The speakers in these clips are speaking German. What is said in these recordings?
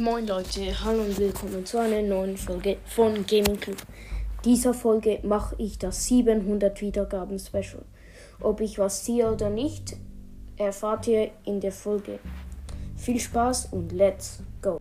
Moin Leute, hallo und willkommen zu einer neuen Folge von Gaming Club. Dieser Folge mache ich das 700 Wiedergaben Special. Ob ich was ziehe oder nicht, erfahrt ihr in der Folge. Viel Spaß und let's go!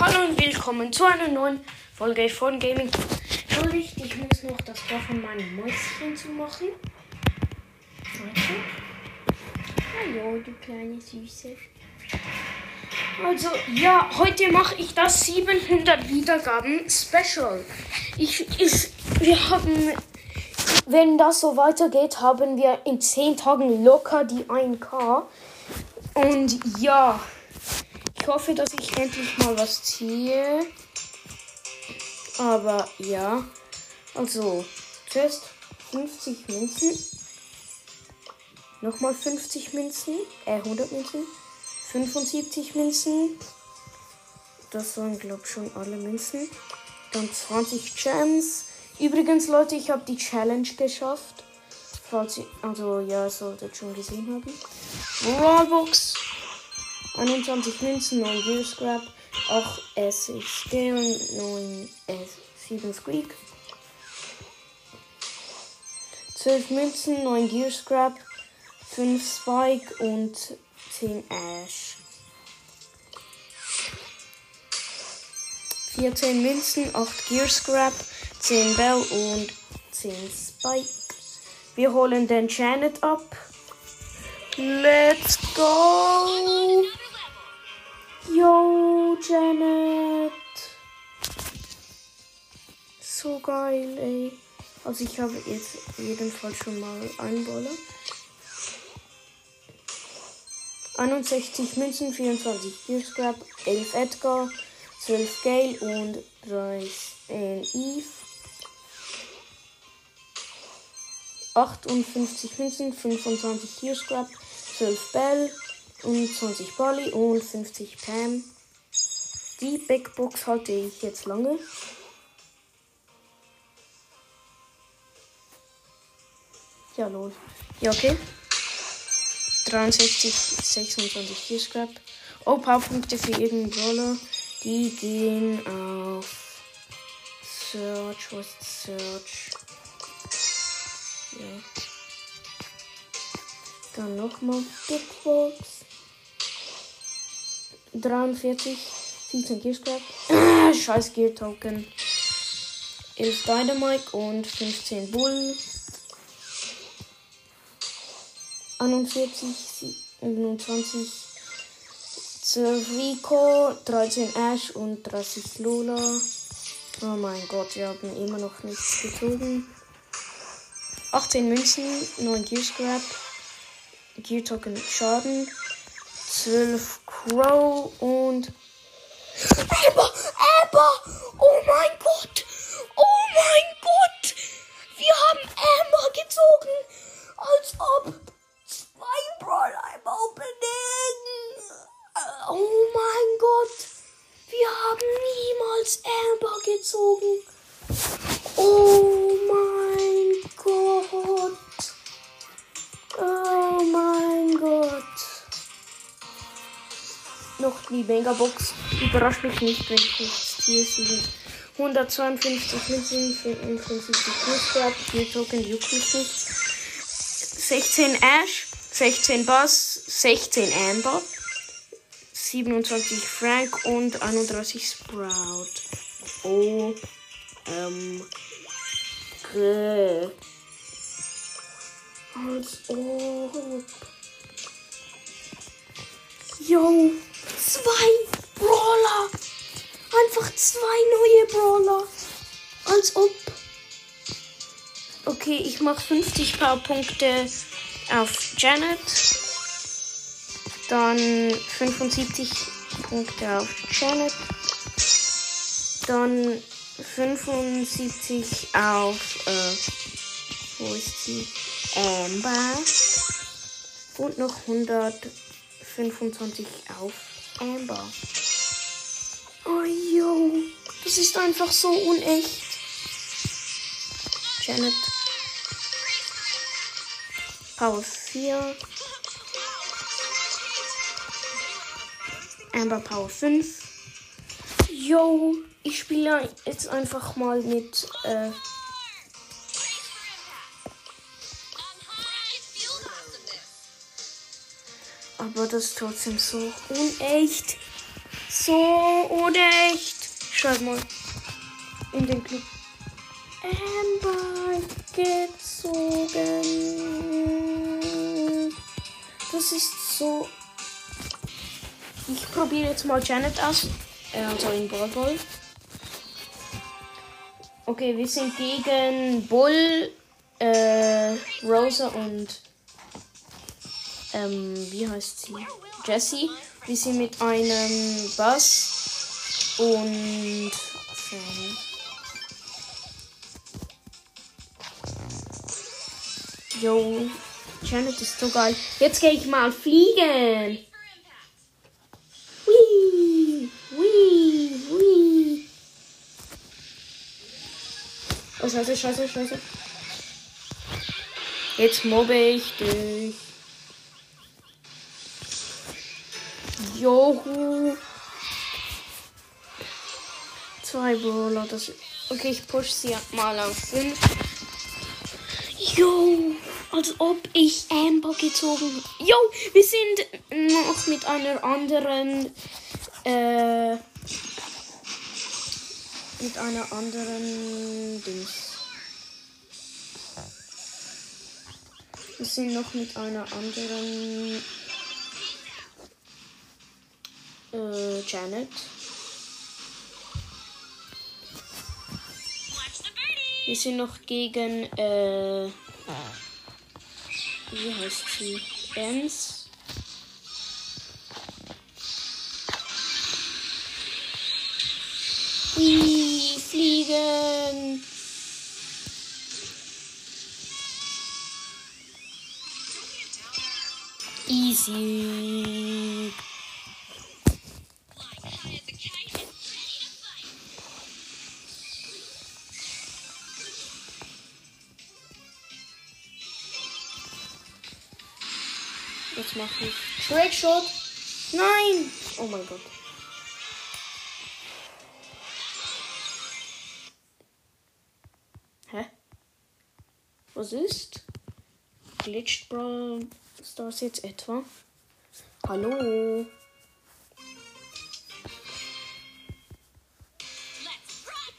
Hallo und willkommen zu einer neuen Folge von Gaming. Entschuldigt, ich muss noch das Tor von meinem Mäuschen zu machen. Hallo, du kleine Süße. Also, ja, heute mache ich das 700 Wiedergaben Special. Ich, ich, wir haben, wenn das so weitergeht, haben wir in 10 Tagen locker die 1K. Und ja, ich hoffe, dass ich endlich mal was ziehe. Aber ja. Also, zuerst 50 Münzen. Nochmal 50 Münzen. Äh, 100 Münzen. 75 Münzen. Das waren, glaube ich, schon alle Münzen. Dann 20 Gems. Übrigens, Leute, ich habe die Challenge geschafft. Falls ihr, also, ja, solltet schon gesehen haben. Robux. 21 Münzen, 9 Gear Scrap, 8 S6 Scale, 9 S7 Squeak. 12 Münzen, 9 Gear Scrap, 5 Spike und 10 Ash. 14 Münzen, 8 Gear Scrap, 10 Bell und 10 Spike. Wir holen den Janet ab. Let's go! Yo, Janet. So geil, ey. Also ich habe jetzt jedenfalls schon mal einen Baller. 61 Münzen, 24 Gear Scrap, 11 Edgar, 12 Gale und 13 Eve. 58 Münzen, 25 Gear Scrap, 12 Bell, und 20 Bali und 50 Pam. Die Big Box halte ich jetzt lange. Ja, los. Ja, okay. 63, 26 hier Scrap. Oh, Powerpunkte für irgendeinen Brawler. Die gehen auf Search. Was Search? Ja. Dann nochmal Big Box. 43, 17 Gear Scrap. Ah, scheiß Gear Token. 11 Dynamite und 15 Bull. 41, 27, 12 Rico, 13 Ash und 30 Lola. Oh mein Gott, wir haben immer noch nichts gezogen. 18 Münzen, 9 Gear Scrap. Gear Token Schaden. 12 Crow und. Amber! Amber! Oh mein Gott! Oh mein Gott! Wir haben Amber gezogen! Als ob zwei Brawl im Opening! Oh mein Gott! Wir haben niemals Amber gezogen! Die Megabox. Überrascht mich nicht, wenn ich nichts ziehe. 152 Münzen, 55 Fußball, 4 Token, nicht. 16 Ash, 16 Bass, 16 Amber, 27 Frank und 31 Sprout. Oh, ähm, als ob. Yo, zwei Brawler. Einfach zwei neue Brawler. Als ob. Okay, ich mache 50 Powerpunkte auf Janet. Dann 75 Punkte auf Janet. Dann 75 auf, äh, wo ist sie? Amber. Und noch 125 auf Amber. Oh, yo. Das ist einfach so unecht. Janet. Power 4. Amber Power 5. Yo, ich spiele jetzt einfach mal mit. Äh, aber das ist trotzdem so unecht. So unecht. Schreib mal in den Club. Amber gezogen. Das ist so. Ich probiere jetzt mal Janet aus. Also in Ball. Okay, wir sind gegen Bull, äh, Rosa und ähm, wie heißt sie? Jessie. Wir sind mit einem Bass und Fan. Yo, Janet ist so geil. Jetzt gehe ich mal fliegen. Wee, wee, wee. Oh, scheiße, scheiße, scheiße. Jetzt mobbe ich dich. Johu. Zwei Brawler. Das okay, ich push sie mal auf 5. Jo, als ob ich Amber gezogen. Jo, wir sind noch mit einer anderen. Äh, mit einer anderen Dings. Wir sind noch mit einer anderen. Äh, Janet. Wir sind noch gegen, äh, wie heißt sie? Ems. Ui, fliegen. Easy. Jetzt mache ich Trickshot. Nein! Oh mein Gott. Hä? Was ist? Glitched Brawl Stars jetzt etwa? Hallo?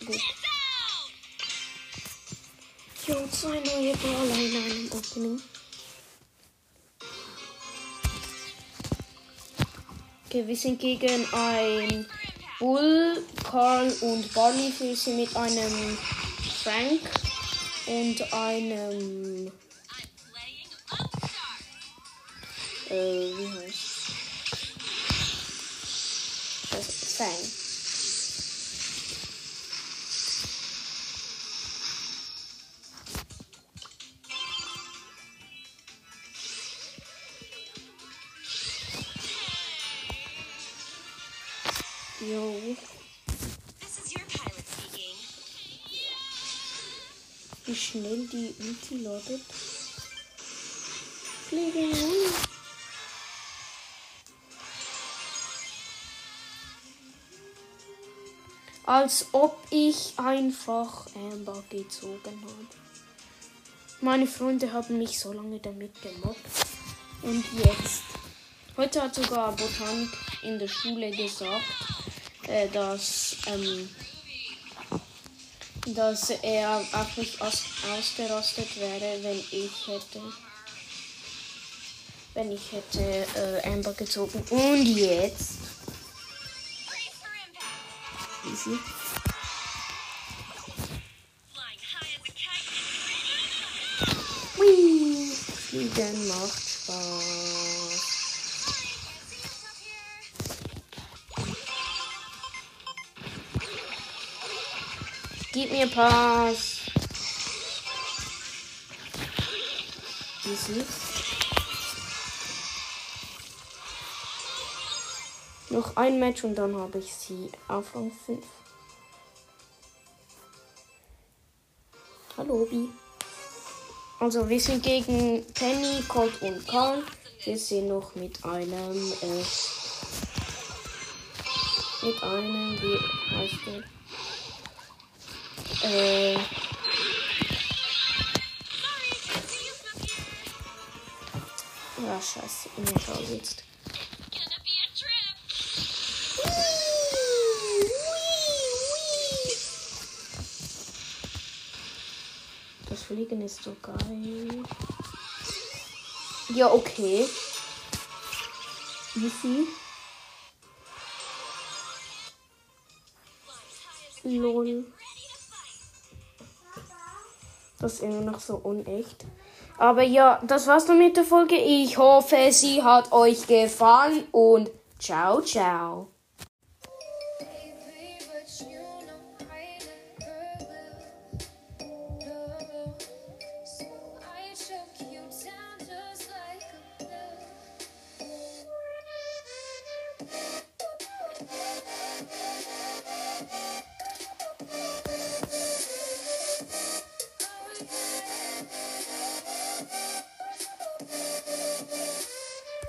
Gut. Jo, zwei neue Brawler in einem Opening. Okay, wir sind gegen ein Bull, Carl und Barley. Wir sind mit einem Frank und einem. Äh, wie heißt das? Fang. Schnell die Ulti ladet. Fliegen. Als ob ich einfach Amber gezogen habe. Meine Freunde haben mich so lange damit gemobbt. Und jetzt. Heute hat sogar Botanik in der Schule gesagt, äh, dass ähm, dass er auch nicht aus ausgerastet wäre, wenn ich hätte. Wenn ich hätte äh, Amber gezogen. Und jetzt. Easy. Whee! Fliegen macht Spaß. Mir Pass. Easy. Noch ein Match und dann habe ich sie auf Rang 5. Hallo, Bi. Also, wir sind gegen Penny, Colt und Karl. Wir sind noch mit einem, äh, mit einem, wie heißt der? Äh, ja, scheiße, schau. Gonna be a trip. Das Fliegen ist so geil. Ja, okay. Easy. Lol. Das ist immer noch so unecht. Aber ja, das war's dann mit der Folge. Ich hoffe, sie hat euch gefallen und ciao, ciao.